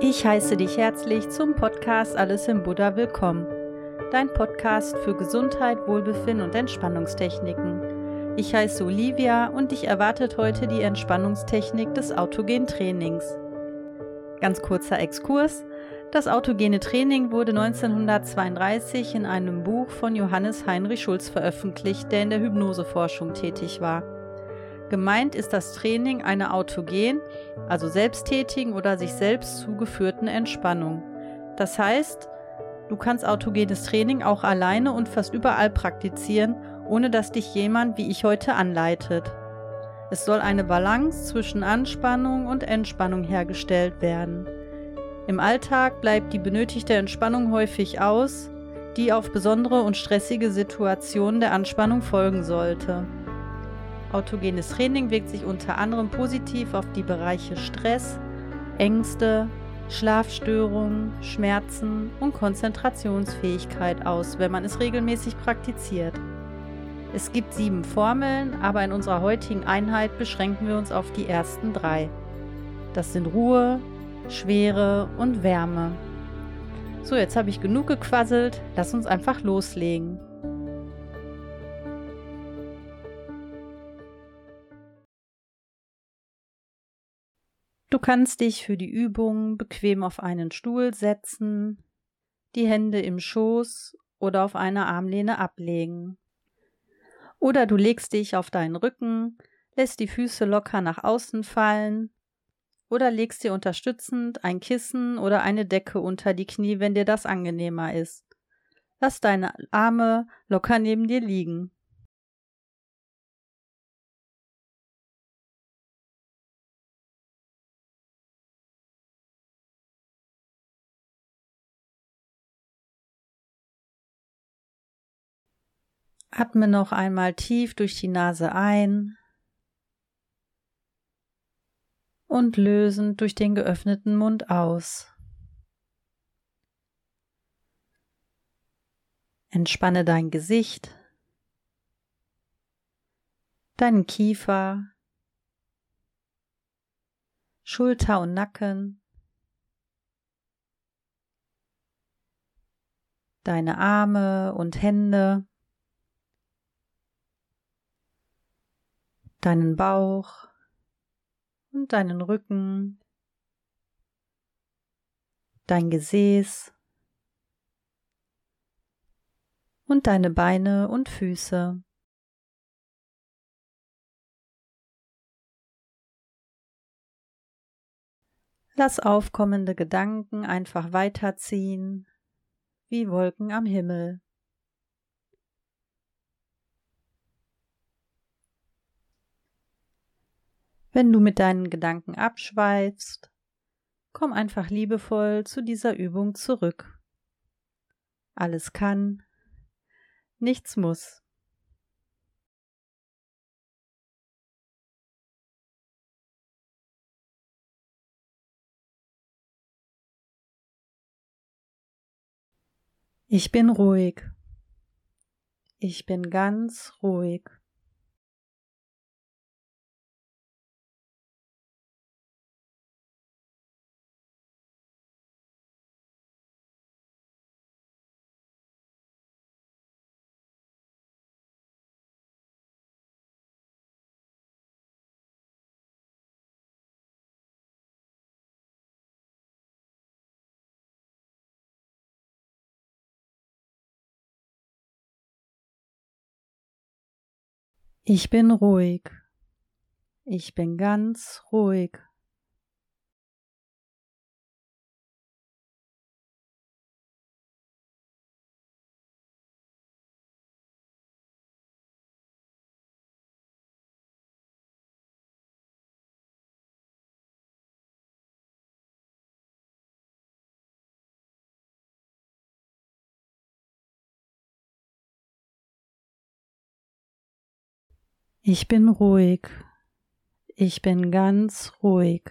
Ich heiße dich herzlich zum Podcast Alles im Buddha willkommen. Dein Podcast für Gesundheit, Wohlbefinden und Entspannungstechniken. Ich heiße Olivia und dich erwartet heute die Entspannungstechnik des autogenen Trainings. Ganz kurzer Exkurs. Das autogene Training wurde 1932 in einem Buch von Johannes Heinrich Schulz veröffentlicht, der in der Hypnoseforschung tätig war. Gemeint ist das Training einer autogen, also selbsttätigen oder sich selbst zugeführten Entspannung. Das heißt, du kannst autogenes Training auch alleine und fast überall praktizieren, ohne dass dich jemand wie ich heute anleitet. Es soll eine Balance zwischen Anspannung und Entspannung hergestellt werden. Im Alltag bleibt die benötigte Entspannung häufig aus, die auf besondere und stressige Situationen der Anspannung folgen sollte. Autogenes Training wirkt sich unter anderem positiv auf die Bereiche Stress, Ängste, Schlafstörungen, Schmerzen und Konzentrationsfähigkeit aus, wenn man es regelmäßig praktiziert. Es gibt sieben Formeln, aber in unserer heutigen Einheit beschränken wir uns auf die ersten drei. Das sind Ruhe, Schwere und Wärme. So, jetzt habe ich genug gequasselt, lass uns einfach loslegen. Du kannst dich für die Übung bequem auf einen Stuhl setzen, die Hände im Schoß oder auf eine Armlehne ablegen. Oder du legst dich auf deinen Rücken, lässt die Füße locker nach außen fallen oder legst dir unterstützend ein Kissen oder eine Decke unter die Knie, wenn dir das angenehmer ist. Lass deine Arme locker neben dir liegen. Atme noch einmal tief durch die Nase ein und lösend durch den geöffneten Mund aus. Entspanne dein Gesicht, deinen Kiefer, Schulter und Nacken, deine Arme und Hände. Deinen Bauch und deinen Rücken, dein Gesäß und deine Beine und Füße. Lass aufkommende Gedanken einfach weiterziehen wie Wolken am Himmel. Wenn du mit deinen Gedanken abschweifst, komm einfach liebevoll zu dieser Übung zurück. Alles kann, nichts muss. Ich bin ruhig. Ich bin ganz ruhig. Ich bin ruhig. Ich bin ganz ruhig. Ich bin ruhig. Ich bin ganz ruhig.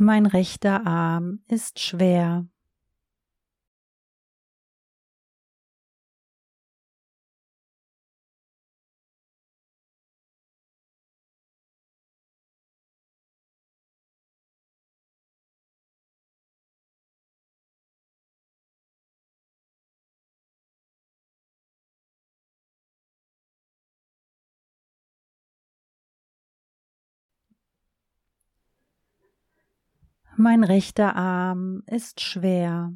Mein rechter Arm ist schwer. Mein rechter Arm ist schwer.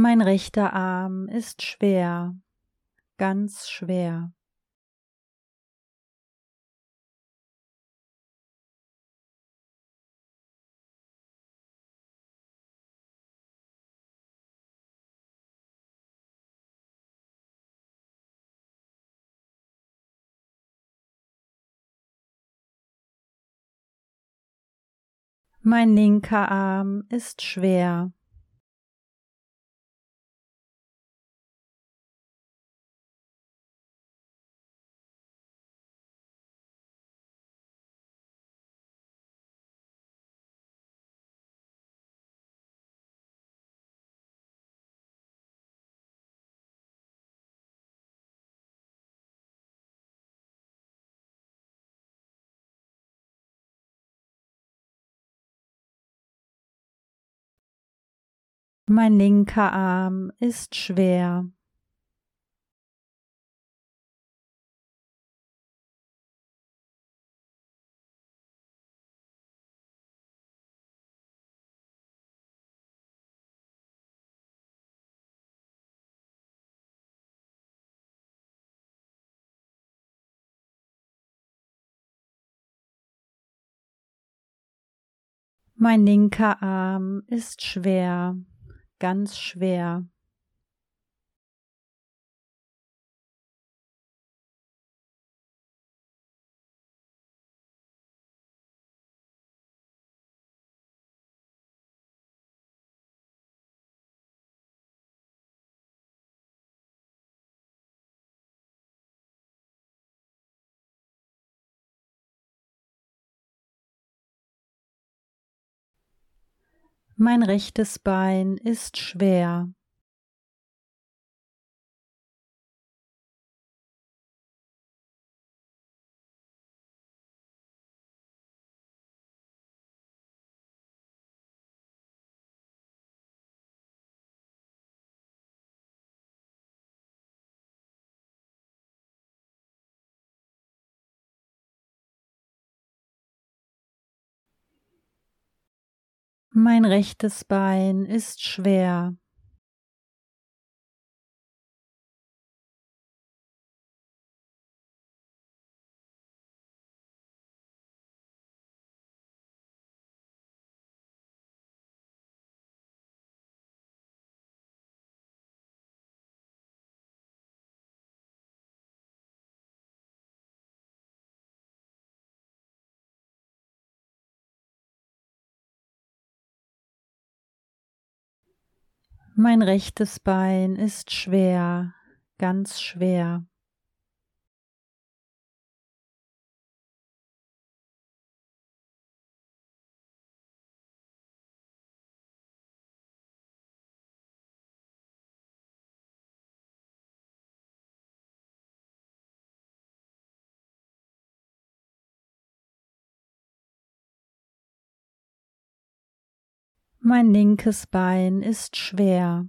Mein rechter Arm ist schwer, ganz schwer. Mein linker Arm ist schwer. Mein linker Arm ist schwer. Mein linker Arm ist schwer ganz schwer. Mein rechtes Bein ist schwer. Mein rechtes Bein ist schwer. Mein rechtes Bein ist schwer, ganz schwer. Mein linkes Bein ist schwer.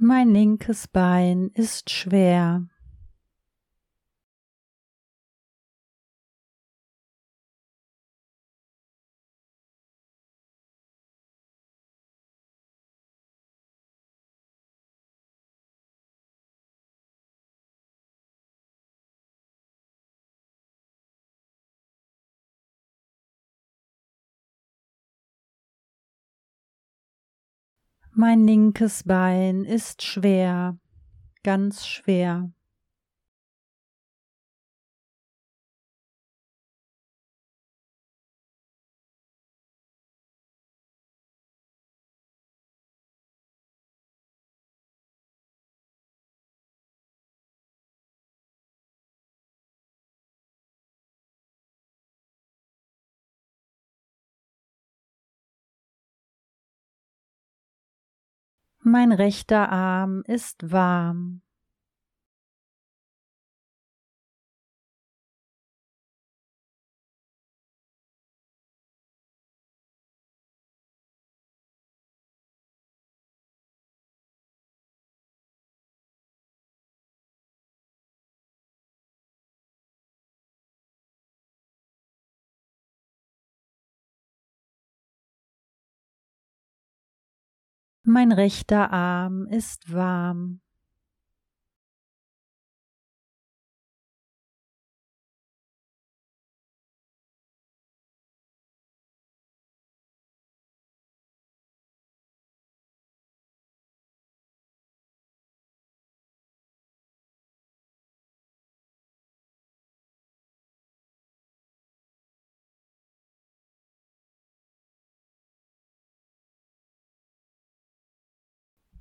Mein linkes Bein ist schwer. Mein linkes Bein ist schwer, ganz schwer. Mein rechter Arm ist warm. Mein rechter Arm ist warm.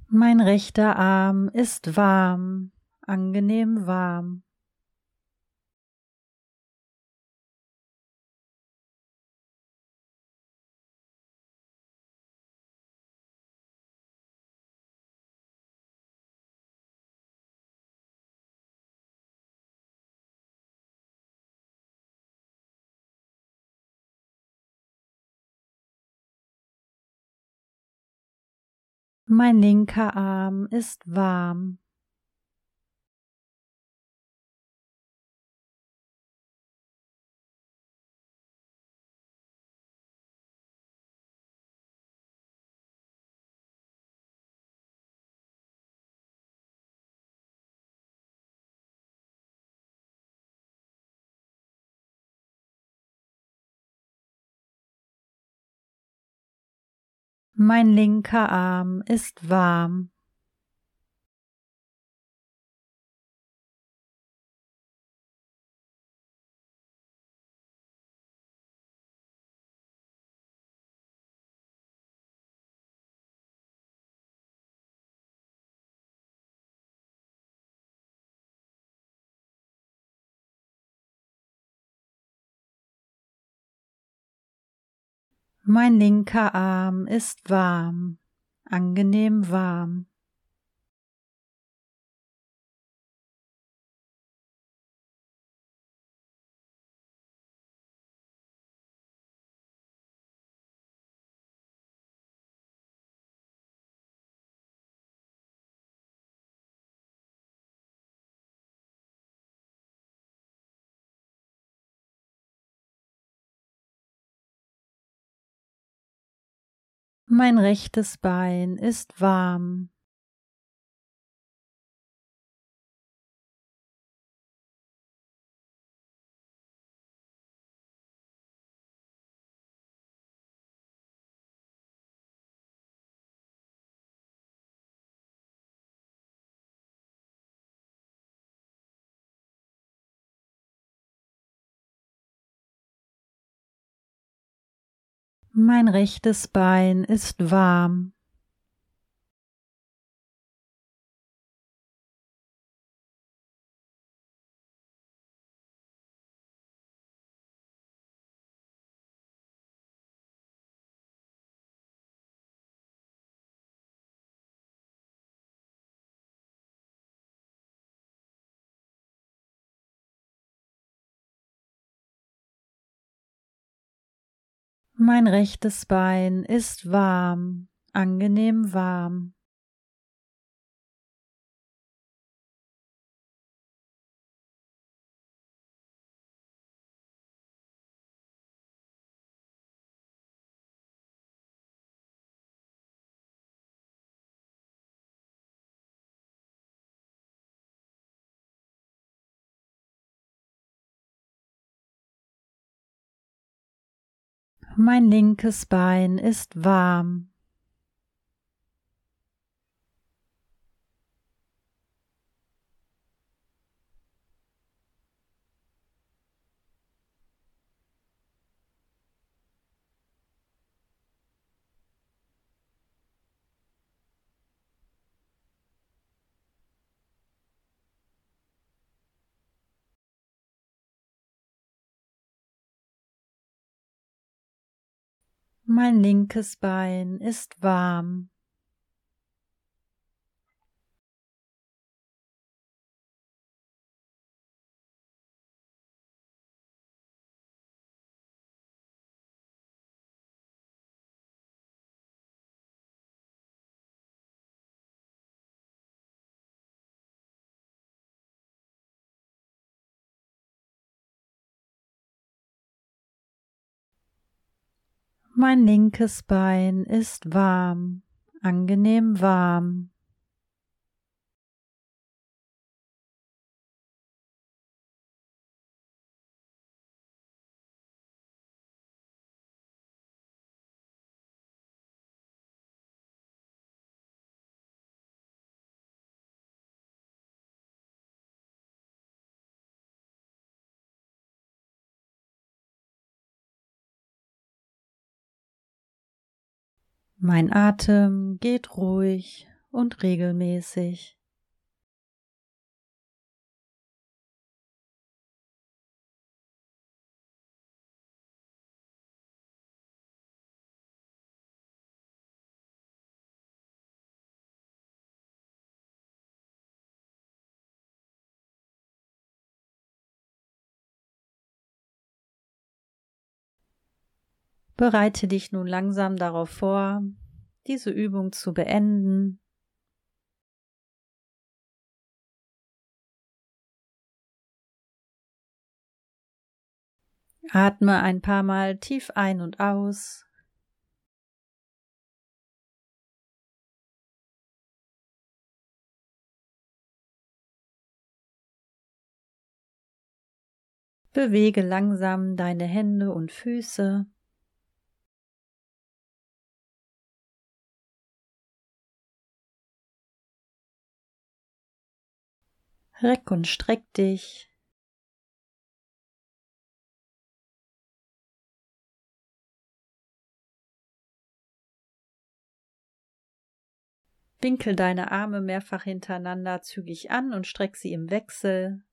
Mein rechter Arm ist warm, angenehm warm. Mein linker Arm ist warm. Mein linker Arm ist warm. Mein linker Arm ist warm, angenehm warm. Mein rechtes Bein ist warm. Mein rechtes Bein ist warm. Mein rechtes Bein ist warm, angenehm warm. Mein linkes Bein ist warm. Mein linkes Bein ist warm. Mein linkes Bein ist warm, angenehm warm. Mein Atem geht ruhig und regelmäßig. Bereite dich nun langsam darauf vor, diese Übung zu beenden. Atme ein paar Mal tief ein und aus. Bewege langsam deine Hände und Füße. Reck und streck dich. Winkel deine Arme mehrfach hintereinander zügig an und streck sie im Wechsel.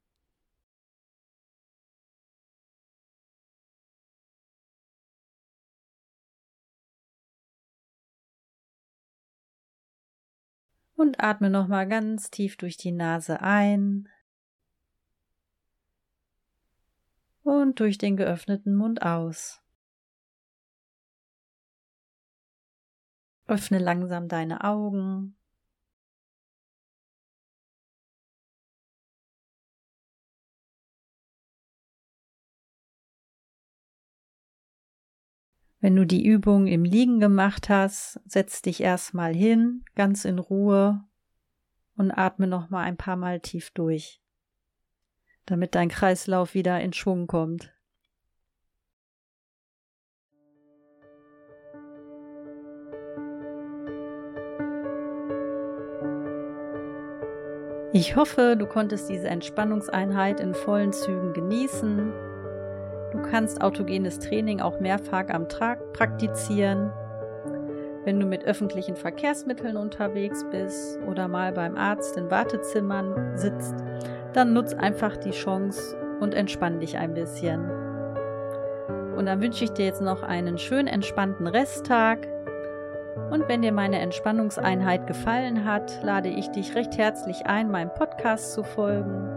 Und atme nochmal ganz tief durch die Nase ein und durch den geöffneten Mund aus. Öffne langsam deine Augen. Wenn du die Übung im Liegen gemacht hast, setz dich erstmal hin, ganz in Ruhe und atme noch mal ein paar Mal tief durch, damit dein Kreislauf wieder in Schwung kommt. Ich hoffe, du konntest diese Entspannungseinheit in vollen Zügen genießen Du kannst autogenes Training auch mehrfach am Tag praktizieren. Wenn du mit öffentlichen Verkehrsmitteln unterwegs bist oder mal beim Arzt in Wartezimmern sitzt, dann nutz einfach die Chance und entspann dich ein bisschen. Und dann wünsche ich dir jetzt noch einen schön entspannten Resttag. Und wenn dir meine Entspannungseinheit gefallen hat, lade ich dich recht herzlich ein, meinem Podcast zu folgen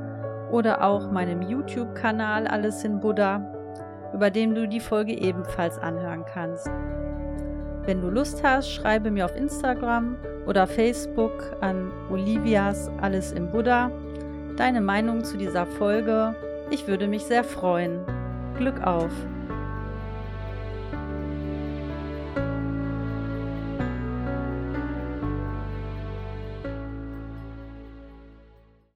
oder auch meinem YouTube-Kanal Alles in Buddha über dem du die Folge ebenfalls anhören kannst. Wenn du Lust hast, schreibe mir auf Instagram oder Facebook an Olivias Alles im Buddha deine Meinung zu dieser Folge. Ich würde mich sehr freuen. Glück auf!